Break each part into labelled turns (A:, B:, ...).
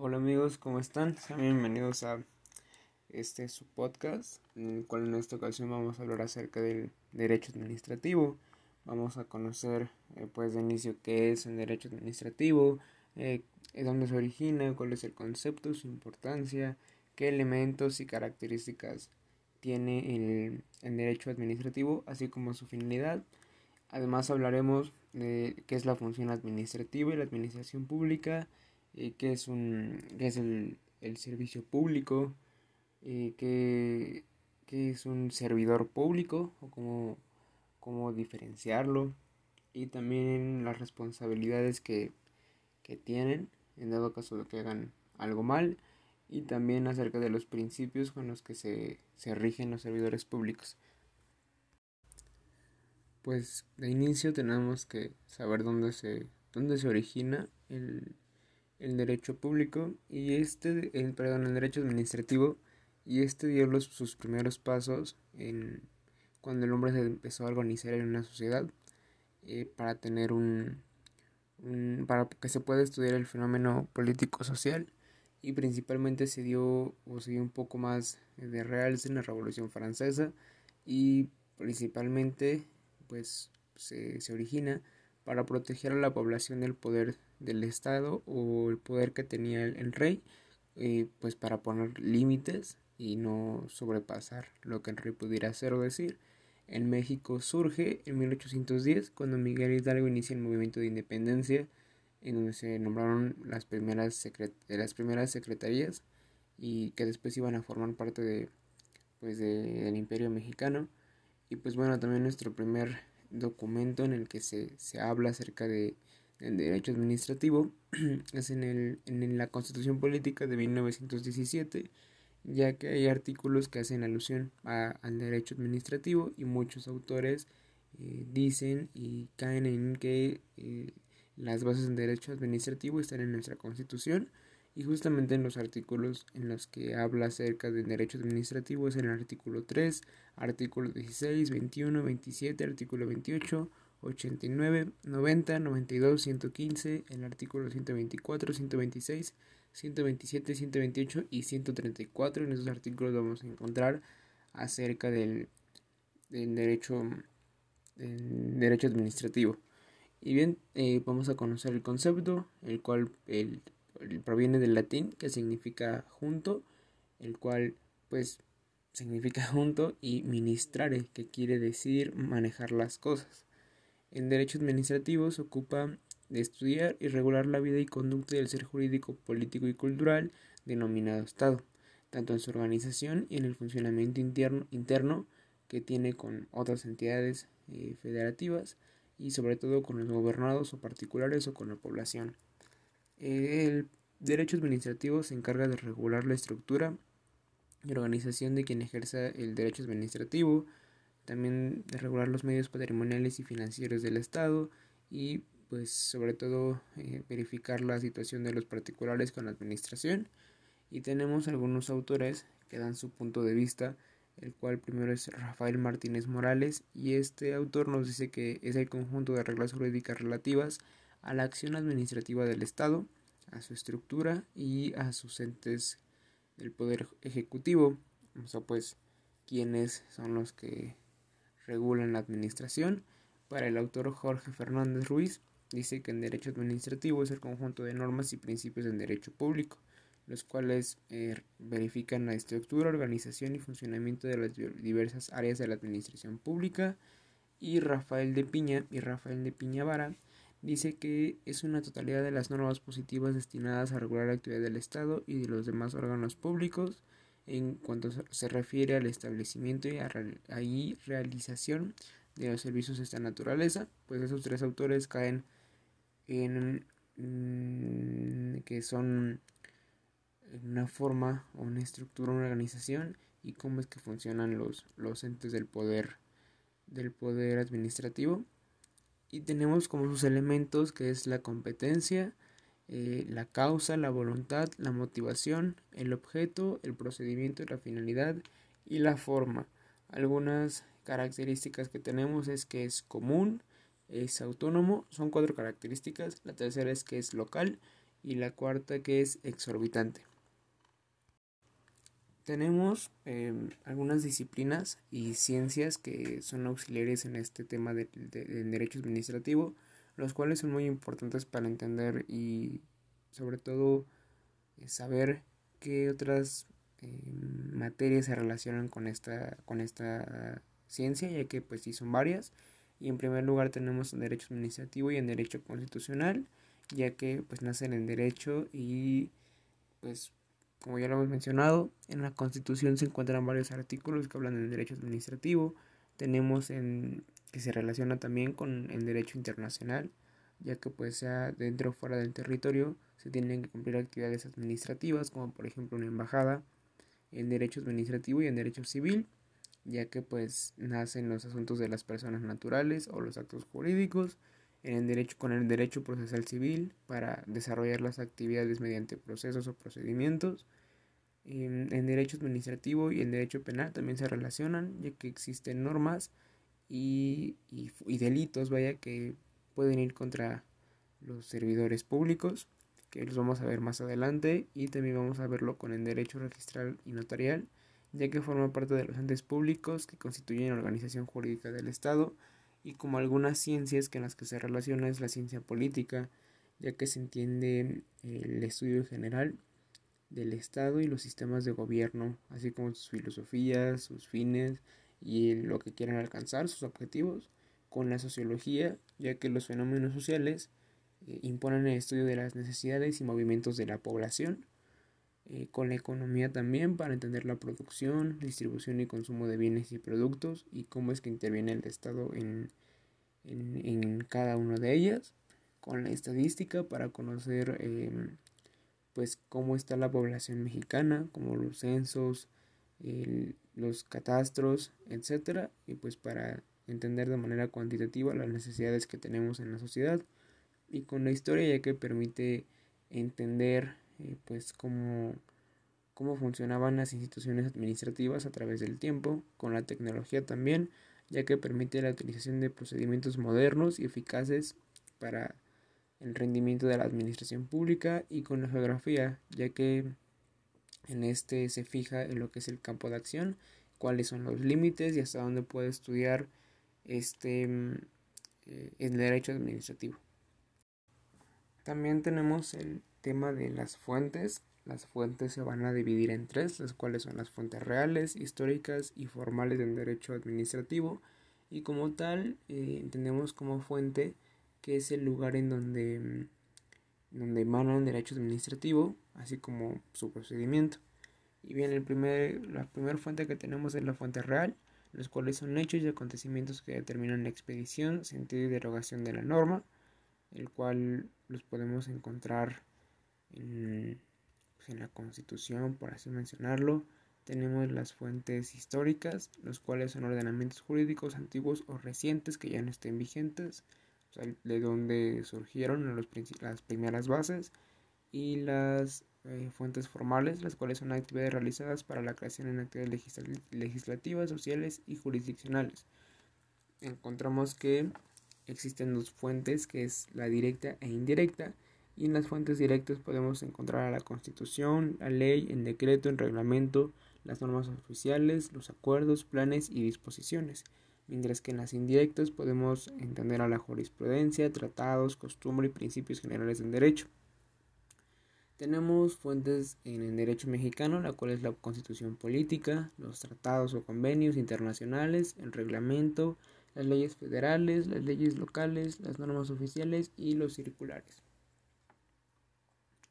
A: Hola amigos, ¿cómo están? Sean bienvenidos a este su podcast, en el cual en esta ocasión vamos a hablar acerca del derecho administrativo. Vamos a conocer, eh, pues, de inicio qué es el derecho administrativo, eh, dónde se origina, cuál es el concepto, su importancia, qué elementos y características tiene el, el derecho administrativo, así como su finalidad. Además hablaremos de qué es la función administrativa y la administración pública, eh, qué es, un, qué es el, el servicio público, eh, qué, qué, es un servidor público o cómo, cómo diferenciarlo y también las responsabilidades que, que tienen en dado caso de que hagan algo mal y también acerca de los principios con los que se, se rigen los servidores públicos. Pues de inicio tenemos que saber dónde se, dónde se origina el, el derecho público y este, el, perdón, el derecho administrativo y este dio los, sus primeros pasos en cuando el hombre se empezó a organizar en una sociedad eh, para tener un, un, para que se pueda estudiar el fenómeno político social y principalmente se dio o se dio un poco más de realce en la Revolución Francesa y principalmente pues se, se origina para proteger a la población del poder del Estado o el poder que tenía el, rey, eh, pues para poner límites y no sobrepasar lo que el rey pudiera hacer o decir. En México surge en 1810 cuando Miguel Hidalgo inicia el movimiento de independencia en donde se nombraron las primeras, las primeras secretarías y que después iban a formar parte de, pues de, del imperio mexicano y pues bueno también nuestro primer documento en el que se, se habla acerca de, del derecho administrativo es en, el, en la Constitución Política de 1917, ya que hay artículos que hacen alusión a, al derecho administrativo y muchos autores eh, dicen y caen en que eh, las bases del derecho administrativo están en nuestra Constitución y justamente en los artículos en los que habla acerca del derecho administrativo es en el artículo 3, artículo 16, 21, 27, artículo 28, 89, 90, 92, 115, el artículo 124, 126, 127, 128 y 134. En esos artículos vamos a encontrar acerca del, del derecho, del derecho administrativo. Y bien, eh, vamos a conocer el concepto, el cual el proviene del latín que significa junto, el cual pues significa junto y ministrare, que quiere decir manejar las cosas. En derecho administrativo se ocupa de estudiar y regular la vida y conducta del ser jurídico, político y cultural denominado Estado, tanto en su organización y en el funcionamiento interno, interno que tiene con otras entidades eh, federativas y sobre todo con los gobernados o particulares o con la población. El derecho administrativo se encarga de regular la estructura y organización de quien ejerza el derecho administrativo, también de regular los medios patrimoniales y financieros del Estado y pues sobre todo eh, verificar la situación de los particulares con la administración y tenemos algunos autores que dan su punto de vista el cual primero es Rafael Martínez Morales y este autor nos dice que es el conjunto de reglas jurídicas relativas a la acción administrativa del Estado, a su estructura y a sus entes del Poder Ejecutivo. O sea, pues, quiénes son los que regulan la administración. Para el autor Jorge Fernández Ruiz, dice que en derecho administrativo es el conjunto de normas y principios del derecho público, los cuales eh, verifican la estructura, organización y funcionamiento de las diversas áreas de la administración pública. Y Rafael de Piña y Rafael de Piñavara dice que es una totalidad de las normas positivas destinadas a regular la actividad del Estado y de los demás órganos públicos en cuanto se refiere al establecimiento y a realización de los servicios de esta naturaleza, pues esos tres autores caen en mm, que son una forma o una estructura, una organización y cómo es que funcionan los, los entes del poder del poder administrativo. Y tenemos como sus elementos que es la competencia, eh, la causa, la voluntad, la motivación, el objeto, el procedimiento, la finalidad y la forma. Algunas características que tenemos es que es común, es autónomo, son cuatro características, la tercera es que es local y la cuarta que es exorbitante. Tenemos em, algunas disciplinas y ciencias que son auxiliares en este tema del derecho administrativo, los cuales son muy importantes para entender y sobre todo eh, saber qué otras em, materias se relacionan con esta, con esta ciencia, ya que pues sí son varias. Y en primer lugar tenemos en derecho administrativo y en derecho constitucional, ya que pues nacen en derecho y pues como ya lo hemos mencionado, en la Constitución se encuentran varios artículos que hablan del derecho administrativo. Tenemos en que se relaciona también con el derecho internacional, ya que pues sea dentro o fuera del territorio se tienen que cumplir actividades administrativas, como por ejemplo una embajada, en derecho administrativo y en derecho civil, ya que pues nacen los asuntos de las personas naturales o los actos jurídicos, en el derecho con el derecho procesal civil para desarrollar las actividades mediante procesos o procedimientos. En, derecho administrativo y en derecho penal también se relacionan, ya que existen normas y, y, delitos, vaya, que pueden ir contra los servidores públicos, que los vamos a ver más adelante, y también vamos a verlo con el derecho registral y notarial, ya que forma parte de los entes públicos que constituyen la organización jurídica del Estado y como algunas ciencias que en las que se relaciona es la ciencia política, ya que se entiende el estudio general del Estado y los sistemas de gobierno, así como sus filosofías, sus fines y lo que quieren alcanzar, sus objetivos, con la sociología, ya que los fenómenos sociales eh, imponen el estudio de las necesidades y movimientos de la población, eh, con la economía también para entender la producción, distribución y consumo de bienes y productos y cómo es que interviene el Estado en, en, cada una de ellas, con la estadística para conocer em, pues cómo está la población mexicana, como los censos, los catastros, etcétera, y pues para entender de manera cuantitativa las necesidades que tenemos en la sociedad y con la historia ya que permite entender eh, pues cómo, cómo funcionaban las instituciones administrativas a través del tiempo, con la tecnología también, ya que permite la utilización de procedimientos modernos y eficaces para el rendimiento de la administración pública y con la geografía, ya que en este se fija en lo que es el campo de acción, cuáles son los límites y hasta dónde puede estudiar este mm, eh, el derecho administrativo. También tenemos el tema de las fuentes. Las fuentes se van a dividir en tres, las cuales son las fuentes reales, históricas y formales del derecho administrativo. Y como tal, eh, entendemos como fuente que es el lugar en donde, mm, donde el derecho administrativo, así como su procedimiento. Y bien, el primer, la primera fuente que tenemos es la fuente real, los cuales son hechos y acontecimientos que determinan la expedición, sentido y derogación de la norma, el cual los podemos encontrar en, pues, la Constitución, por así mencionarlo. Tenemos las fuentes históricas, los cuales son ordenamientos jurídicos antiguos o recientes que ya no estén vigentes, de donde surgieron las primeras bases, y las eh, fuentes formales, las cuales son actividades realizadas para la creación en actividades legislativas, sociales y jurisdiccionales. Encontramos que existen dos fuentes, que es la directa e indirecta, y en las fuentes directas podemos encontrar a la Constitución, la ley, el decreto, el reglamento, las normas oficiales, los acuerdos, planes y disposiciones, mientras que en las indirectas podemos entender a la jurisprudencia, tratados, costumbre y principios generales del derecho. Tenemos fuentes en el derecho mexicano, la cual es la constitución política, los tratados o convenios internacionales, el reglamento, las leyes federales, las leyes locales, las normas oficiales y los circulares.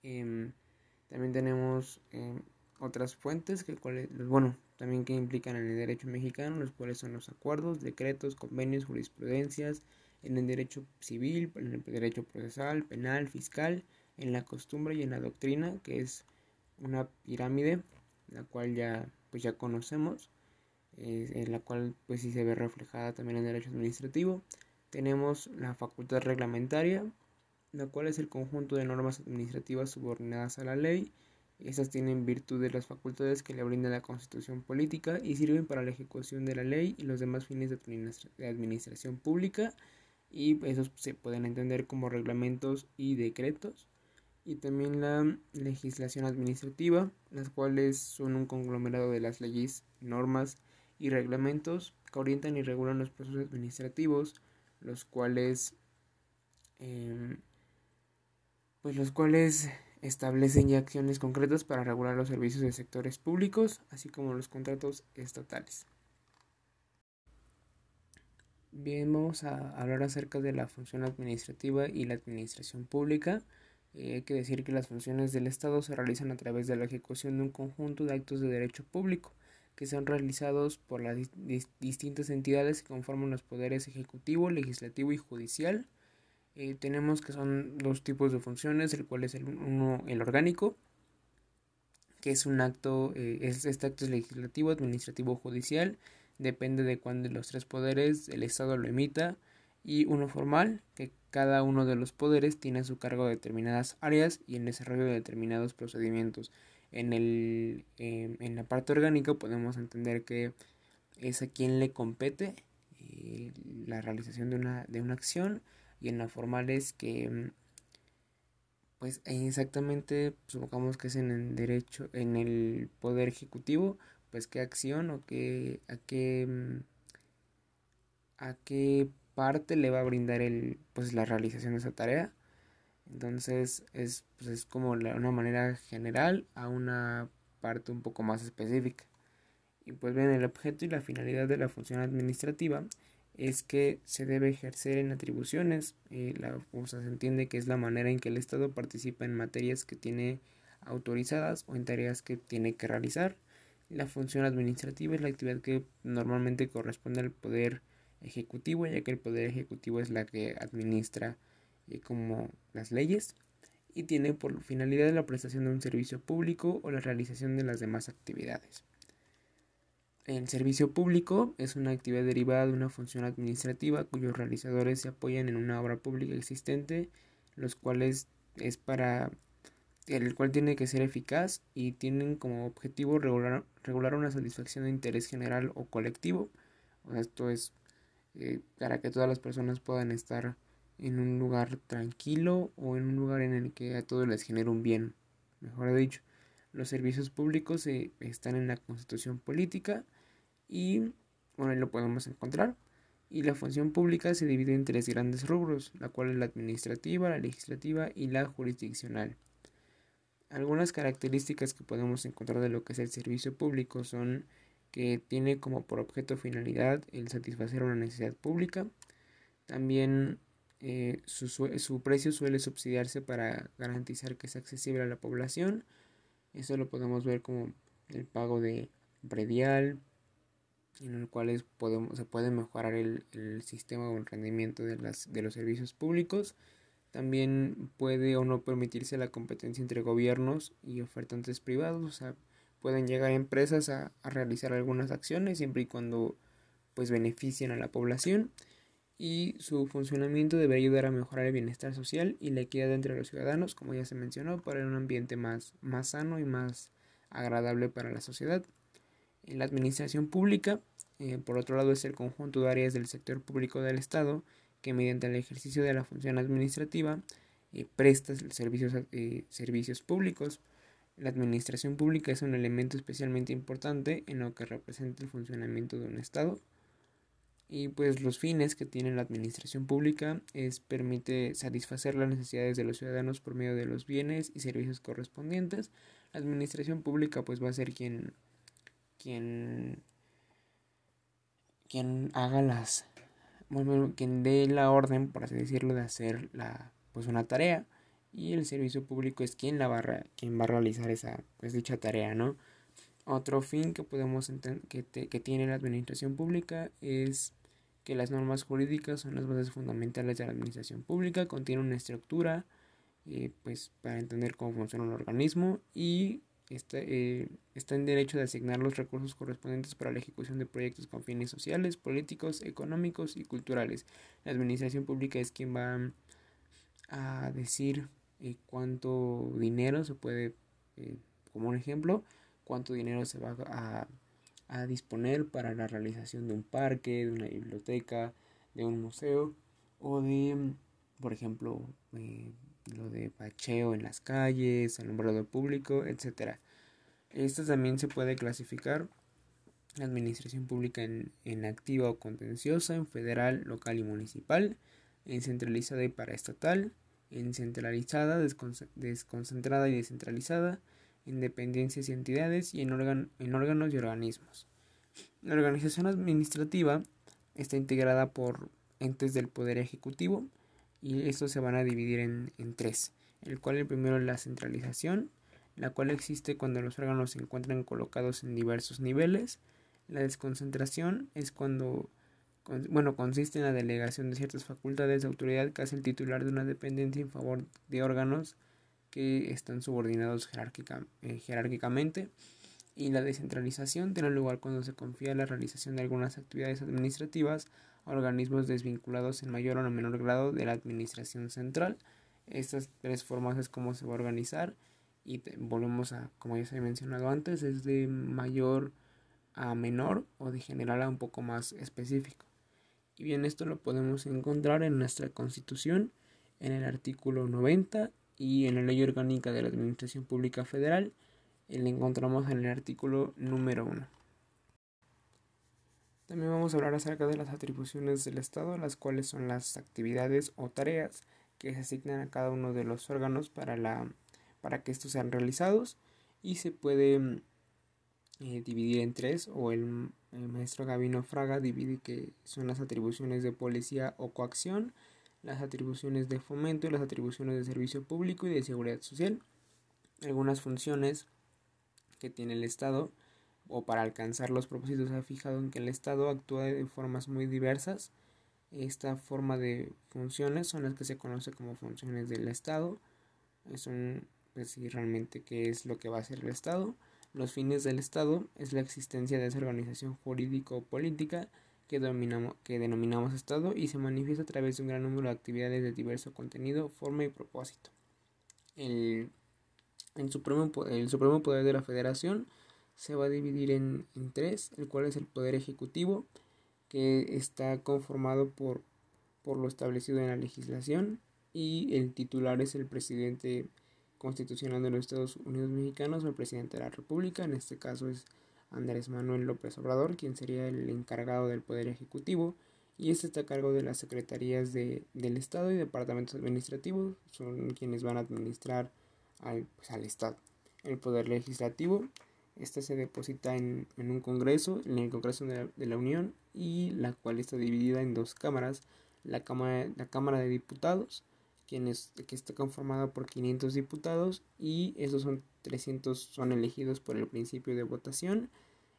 A: Em, también tenemos em, otras fuentes que cuales, bueno, también que implican en el derecho mexicano, los cuales son los acuerdos, decretos, convenios, jurisprudencias, en el derecho civil, en el derecho procesal, penal, fiscal, en la costumbre y en la doctrina, que es una pirámide, la cual ya pues ya conocemos, en la cual pues sí se ve reflejada también en el derecho administrativo. Tenemos la facultad reglamentaria, la cual es el conjunto de normas administrativas subordinadas a la ley. Estas tienen virtud de las facultades que le brinda la constitución política y sirven para la ejecución de la ley y los demás fines de administración pública y esos se pueden entender como reglamentos y decretos. Y también la legislación administrativa, las cuales son un conglomerado de las leyes, normas y reglamentos que orientan y regulan los procesos administrativos, los cuales em, pues los cuales establecen ya acciones concretas para regular los servicios de sectores públicos, así como los contratos estatales. Bien, vamos a hablar acerca de la función administrativa y la administración pública. Eh, hay que decir que las funciones del Estado se realizan a través de la ejecución de un conjunto de actos de derecho público que son realizados por las distintas entidades que conforman los poderes ejecutivo, legislativo y judicial. Eh, tenemos que son dos tipos de funciones, el cual es el, uno el orgánico, que es un acto, eh, este acto es legislativo, administrativo, judicial, depende de cuándo los tres poderes el Estado lo emita, y uno formal, que cada uno de los poderes tiene a su cargo determinadas áreas y el desarrollo de determinados procedimientos. En, el, em, en la parte orgánica podemos entender que es a quien le compete eh, la realización de una, de una acción y en la formal es que em, pues exactamente supongamos que es en el derecho en el poder ejecutivo pues qué acción o qué a qué em, a qué parte le va a brindar el pues la realización de esa tarea entonces es, pues es como una manera general a una parte un poco más específica y pues bien el objeto y la finalidad de la función administrativa es que se debe ejercer en atribuciones. Eh, la, o se entiende que es la manera en que el Estado participa en materias que tiene autorizadas o en tareas que tiene que realizar. La función administrativa es la actividad que normalmente corresponde al poder ejecutivo, ya que el poder ejecutivo es la que administra eh, como las leyes y tiene por finalidad la prestación de un servicio público o la realización de las demás actividades. El servicio público es una actividad derivada de una función administrativa cuyos realizadores se apoyan en una obra pública existente, los cuales es para el cual tiene que ser eficaz y tienen como objetivo regular, regular una satisfacción de interés general o colectivo. Esto es eh, para que todas las personas puedan estar en un lugar tranquilo o en un lugar en el que a todos les genere un bien, mejor dicho. Los servicios públicos eh, están en la constitución política y bueno, ahí lo podemos encontrar. Y la función pública se divide en tres grandes rubros, la cual es la administrativa, la legislativa y la jurisdiccional. Algunas características que podemos encontrar de lo que es el servicio público son que tiene como por objeto finalidad el satisfacer una necesidad pública. También eh, su, su, precio suele subsidiarse para garantizar que sea accesible a la población. Eso lo podemos ver como el pago de predial, en el cual podemos, se puede mejorar el, sistema o el rendimiento de, las, de los servicios públicos. También puede o no permitirse la competencia entre gobiernos y ofertantes privados. O sea, pueden llegar empresas a, realizar algunas acciones siempre y cuando pues beneficien a la población y su funcionamiento debe ayudar a mejorar el bienestar social y la equidad entre los ciudadanos, como ya se mencionó, para un ambiente más, más sano y más agradable para la sociedad. La administración pública, eh, por otro lado, es el conjunto de áreas del sector público del Estado que mediante el ejercicio de la función administrativa eh, presta servicios, eh, servicios públicos. La administración pública es un elemento especialmente importante en lo que representa el funcionamiento de un Estado. Y pues los fines que tiene la administración pública es permite satisfacer las necesidades de los ciudadanos por medio de los bienes y servicios correspondientes. La administración pública pues va a ser quien quien, quien haga las, bueno, quien dé la orden, por así decirlo, de hacer la, pues una tarea y el servicio público es quien la va, quien va a realizar esa, pues dicha tarea, ¿no? Otro fin que podemos que, que tiene la administración pública es que las normas jurídicas son las bases fundamentales de la administración pública, contiene una estructura, eh, pues para entender cómo funciona un organismo y está, eh, está en derecho de asignar los recursos correspondientes para la ejecución de proyectos con fines sociales, políticos, económicos y culturales. La administración pública es quien va a decir eh, cuánto dinero se puede, eh, como un ejemplo, cuánto dinero se va a, a disponer para la realización de un parque, de una biblioteca, de un museo o de, por ejemplo, lo de bacheo en las calles, alumbrado público, etc. Esto también se puede clasificar la administración pública en, en activa o contenciosa, en federal, local y municipal, en centralizada y paraestatal, en centralizada, desconcentrada y descentralizada, en dependencias y entidades y en, órganos y organismos. La organización administrativa está integrada por entes del Poder Ejecutivo y estos se van a dividir en, en tres, el cual el primero es la centralización, la cual existe cuando los órganos se encuentran colocados en diversos niveles. La desconcentración es cuando bueno, consiste en la delegación de ciertas facultades de autoridad que hace el titular de una dependencia en favor de órganos que están subordinados eh, jerárquicamente. Y la descentralización tiene lugar cuando se confía la realización de algunas actividades administrativas a organismos desvinculados en mayor o menor grado de la administración central. Estas tres formas es como se va a organizar y volvemos a, como ya se ha mencionado antes, es de mayor a menor o de general a un poco más específico. Y bien, esto lo podemos encontrar en nuestra Constitución, en el artículo 90 y en la Ley Orgánica de la Administración Pública Federal. Y lo encontramos en el artículo número 1. También vamos a hablar acerca de las atribuciones del Estado, las cuales son las actividades o tareas que se asignan a cada uno de los órganos para, la, para que estos sean realizados y se puede eh, dividir en tres o el, maestro Gabino Fraga divide que son las atribuciones de policía o coacción, las atribuciones de fomento y las atribuciones de servicio público y de seguridad social. Algunas funciones que tiene el Estado o para alcanzar los propósitos ha fijado en que el Estado actúa de formas muy diversas. Esta forma de funciones son las que se conoce como funciones del Estado. Son decir pues, realmente qué es lo que va a hacer el Estado los fines del Estado es la existencia de esa organización jurídico-política que, que denominamos Estado y se manifiesta a través de un gran número de actividades de diverso contenido, forma y propósito. El, supremo, el supremo poder de la Federación se va a dividir en, en tres, el cual es el poder ejecutivo, que está conformado por, por lo establecido en la legislación, y el titular es el presidente constitucional de los Estados Unidos mexicanos el presidente de la República, en este caso es Andrés Manuel López Obrador, quien sería el encargado del Poder Ejecutivo, y este está a cargo de las secretarías de, del Estado y departamentos administrativos, son quienes van a administrar al, pues, al Estado. El Poder Legislativo, este se deposita en, en un Congreso, en el Congreso de la, de la, Unión, y la cual está dividida en dos cámaras, la Cámara, la Cámara de Diputados, quienes, que está conformada por 500 diputados y esos son 300 son elegidos por el principio de votación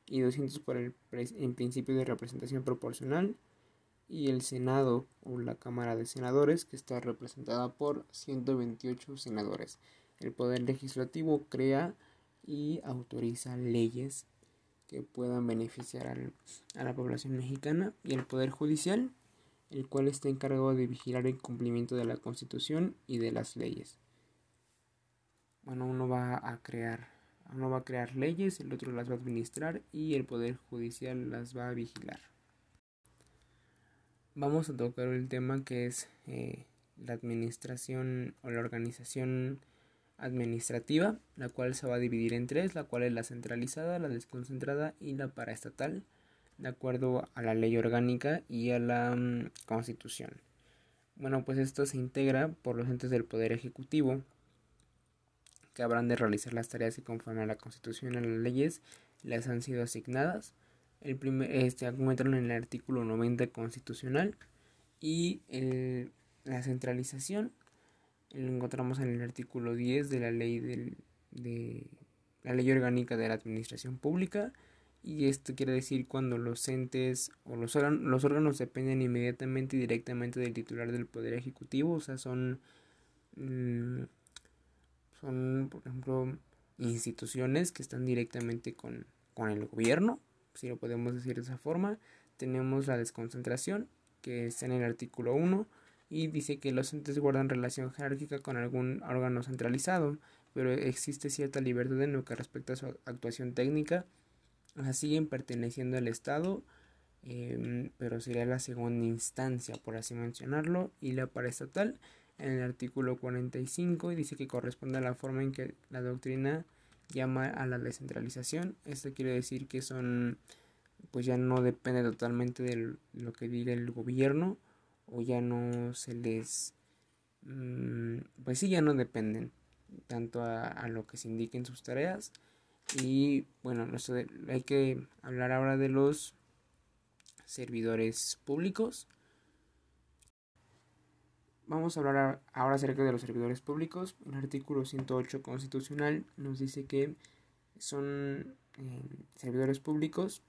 A: y 200 por el en principio de representación proporcional y el Senado o la Cámara de Senadores que está representada por 128 senadores. El Poder Legislativo crea y autoriza leyes que puedan beneficiar a la población mexicana y el Poder Judicial el cual está encargado de vigilar el cumplimiento de la Constitución y de las leyes. Bueno, uno va a crear, uno va a crear leyes, el otro las va a administrar y el Poder Judicial las va a vigilar. Vamos a tocar el tema que es eh, la administración o la organización administrativa, la cual se va a dividir en tres, la cual es la centralizada, la desconcentrada y la paraestatal de acuerdo a la ley orgánica y a la mm, constitución. Bueno, pues esto se integra por los entes del Poder Ejecutivo, que habrán de realizar las tareas que conforme a la constitución y a las leyes les han sido asignadas. El primer, este, encuentran en el artículo 90 constitucional y la centralización lo encontramos en el artículo 10 de la ley del, de la ley orgánica de la administración pública y esto quiere decir cuando los entes o los, órganos, dependen inmediatamente y directamente del titular del Poder Ejecutivo, o sea, son, mm, son por ejemplo, instituciones que están directamente con, con el gobierno, si lo podemos decir de esa forma. Tenemos la desconcentración, que está en el artículo 1, y dice que los entes guardan relación jerárquica con algún órgano centralizado, pero existe cierta libertad en lo que respecta a su actuación técnica siguen perteneciendo al Estado, em, pero sería la segunda instancia, por así mencionarlo, y la paraestatal en el artículo 45 y dice que corresponde a la forma en que la doctrina llama a la descentralización. Esto quiere decir que son, pues ya no depende totalmente de lo que diga el gobierno o ya no se les, mm, pues sí, ya no dependen tanto a, lo que se indiquen sus tareas. Y bueno, hay que hablar ahora de los servidores públicos. Vamos a hablar ahora acerca de los servidores públicos. El artículo 108 constitucional nos dice que son eh, servidores públicos,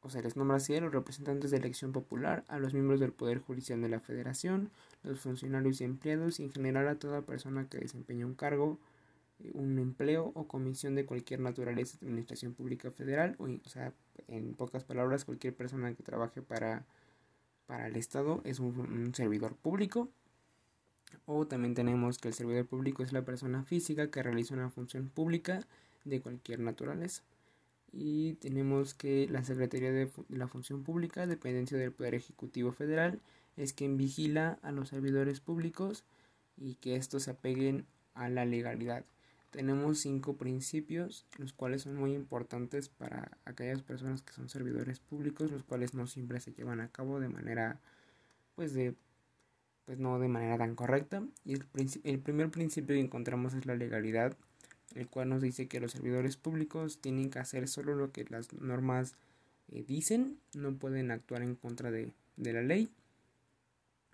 A: o sea, les nombra así a los representantes de elección popular, a los miembros del Poder Judicial de la Federación, los funcionarios y empleados y en general a toda persona que desempeña un cargo, un empleo o comisión de cualquier naturaleza de administración pública federal, o, sea, en pocas palabras, cualquier persona que trabaje para, para el Estado es un servidor público. O también tenemos que el servidor público es la persona física que realiza una función pública de cualquier naturaleza. Y tenemos que la Secretaría de la Función Pública, dependencia del Poder Ejecutivo Federal, es quien vigila a los servidores públicos y que estos se apeguen a la legalidad. Tenemos cinco principios, los cuales son muy importantes para aquellas personas que son servidores públicos, los cuales no siempre se llevan a cabo de manera, pues de pues no de manera tan correcta. Y el, el primer principio que encontramos es la legalidad, el cual nos dice que los servidores públicos tienen que hacer solo lo que las normas eh, dicen, no pueden actuar en contra de, de la ley,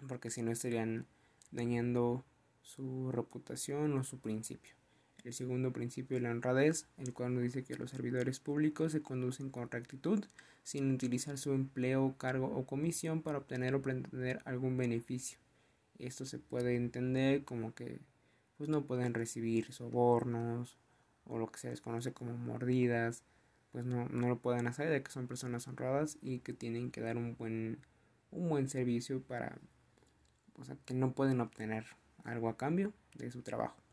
A: porque si no estarían dañando su reputación o su principio. El segundo principio es la honradez, el cual nos dice que los servidores públicos se conducen con rectitud, sin utilizar su empleo, cargo o comisión para obtener o pretender algún beneficio. Esto se puede entender como que pues no pueden recibir sobornos o lo que se les conoce como mordidas, pues no, no lo pueden hacer ya que son personas honradas y que tienen que dar un buen, un buen servicio para que no pueden obtener algo a cambio de su trabajo.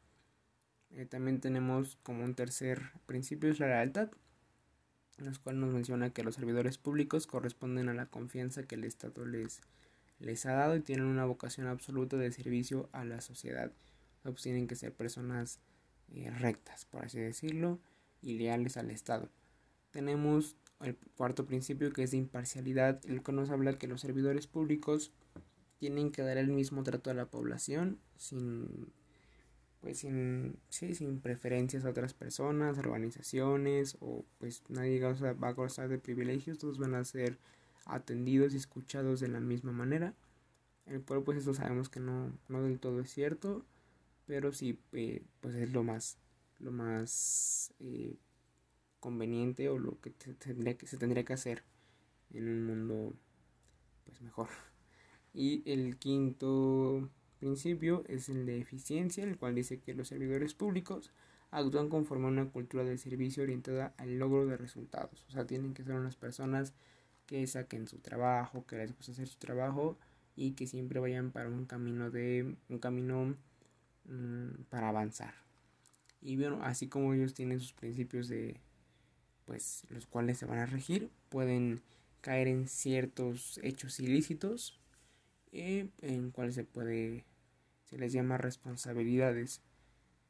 A: Eh, también tenemos como un tercer principio es la lealtad, en los cual nos menciona que los servidores públicos corresponden a la confianza que el Estado les les ha dado y tienen una vocación absoluta de servicio a la sociedad. Tienen que ser personas eh, rectas, por así decirlo, y leales al Estado. Tenemos el cuarto principio que es de imparcialidad, el que nos habla que los servidores públicos tienen que dar el mismo trato a la población sin pues sin, sin preferencias a otras personas, organizaciones o pues nadie va a gozar de privilegios, todos van a ser atendidos y escuchados de la misma manera. El cual pues eso sabemos que no, no del todo es cierto, pero sí eh, pues es lo más, lo más eh, conveniente o lo que, tendría que se tendría que hacer en un mundo pues mejor. Y el quinto principio es el de eficiencia, el cual dice que los servidores públicos actúan conforme a una cultura de servicio orientada al logro de resultados. O sea, tienen que ser unas personas que saquen su trabajo, que les guste hacer su trabajo y que siempre vayan para un camino de un camino mm, para avanzar. Y bueno, así como ellos tienen sus principios de pues los cuales se van a regir, pueden caer en ciertos hechos ilícitos eh, en cuales se puede se les llama responsabilidades.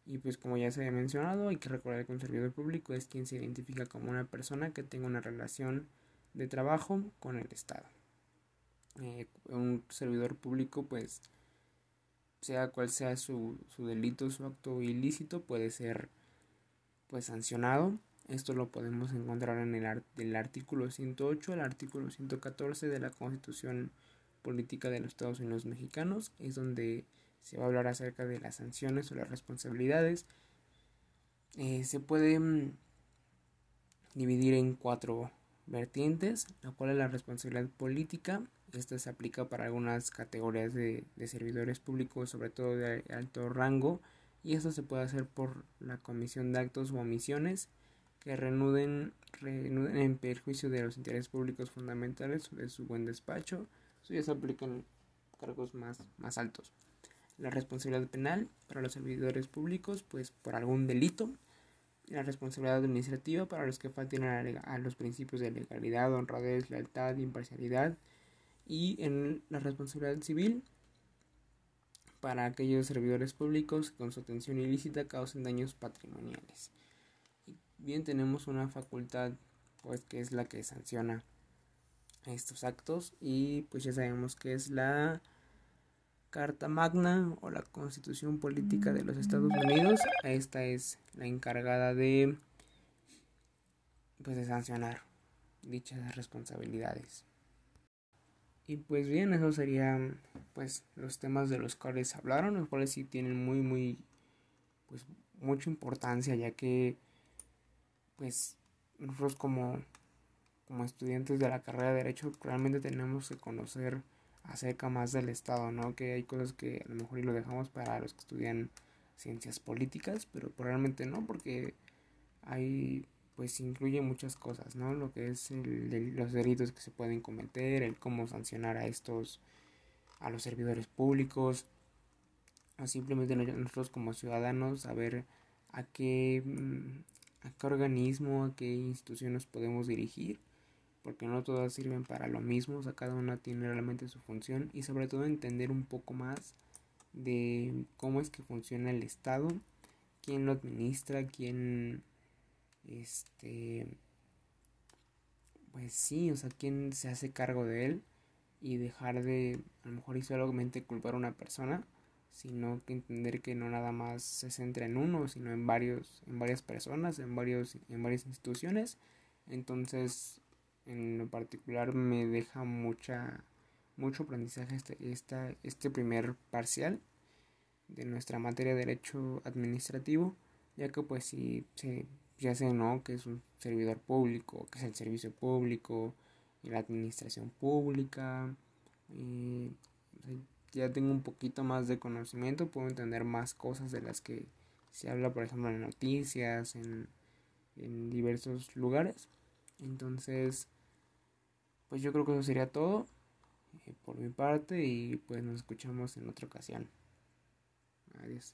A: Y pues como ya se había mencionado, hay que recordar que un servidor público es quien se identifica como una persona que tenga una relación de trabajo con el Estado. Eh, un servidor público, pues, sea cual sea su, su delito, su acto ilícito, puede ser pues sancionado. Esto lo podemos encontrar en el, del artículo 108 al artículo 114 de la Constitución Política de los Estados Unidos Mexicanos. Es donde se va a hablar acerca de las sanciones o las responsabilidades. Eh, se puede mm, dividir en cuatro vertientes, la cual es la responsabilidad política. Esta se aplica para algunas categorías de, servidores públicos, sobre todo de alto rango, y esto se puede hacer por la comisión de actos o omisiones que renuden, en perjuicio de los intereses públicos fundamentales o de su buen despacho. Eso ya se aplica en cargos más, más altos. La responsabilidad penal para los servidores públicos, pues por algún delito la responsabilidad administrativa para los que falten a, los principios de legalidad, honradez, lealtad, imparcialidad y en la responsabilidad civil para aquellos servidores públicos que con su atención ilícita causen daños patrimoniales. Bien tenemos una facultad pues que es la que sanciona estos actos y pues ya sabemos que es la Carta Magna o la Constitución Política de los Estados Unidos. Esta es la encargada de pues de sancionar dichas responsabilidades. Y pues bien, eso serían pues los temas de los cuales hablaron, los cuales sí tienen muy muy pues mucha importancia ya que pues nosotros como como estudiantes de la carrera de derecho realmente tenemos que conocer acerca más del Estado, ¿no? Que hay cosas que a lo mejor y lo dejamos para los que estudian ciencias políticas, pero probablemente no, porque hay pues incluye muchas cosas, ¿no? Lo que es el, los delitos que se pueden cometer, el cómo sancionar a estos, a los servidores públicos, o simplemente nosotros como ciudadanos saber a qué, mm, a qué organismo, a qué institución nos podemos dirigir, porque no todas sirven para lo mismo, o sea, cada una tiene realmente su función y sobre todo entender un poco más de cómo es que funciona el Estado, quién lo administra, quién este pues sí, o sea, quién se hace cargo de él y dejar de a lo mejor y solamente culpar a una persona, sino que entender que no nada más se centra en uno, sino en varios en varias personas, en varios en varias instituciones. Entonces, en lo particular me deja mucha mucho aprendizaje este, esta, este primer parcial de nuestra materia de derecho administrativo, ya que pues si se ya sé, ¿no? Que es un servidor público, que es el servicio público, y la administración pública. Y, ya tengo un poquito más de conocimiento, puedo entender más cosas de las que se habla, por ejemplo, en noticias, en, en diversos lugares. Entonces, pues yo creo que eso sería todo eh, por mi parte y pues nos escuchamos en otra ocasión. Adiós.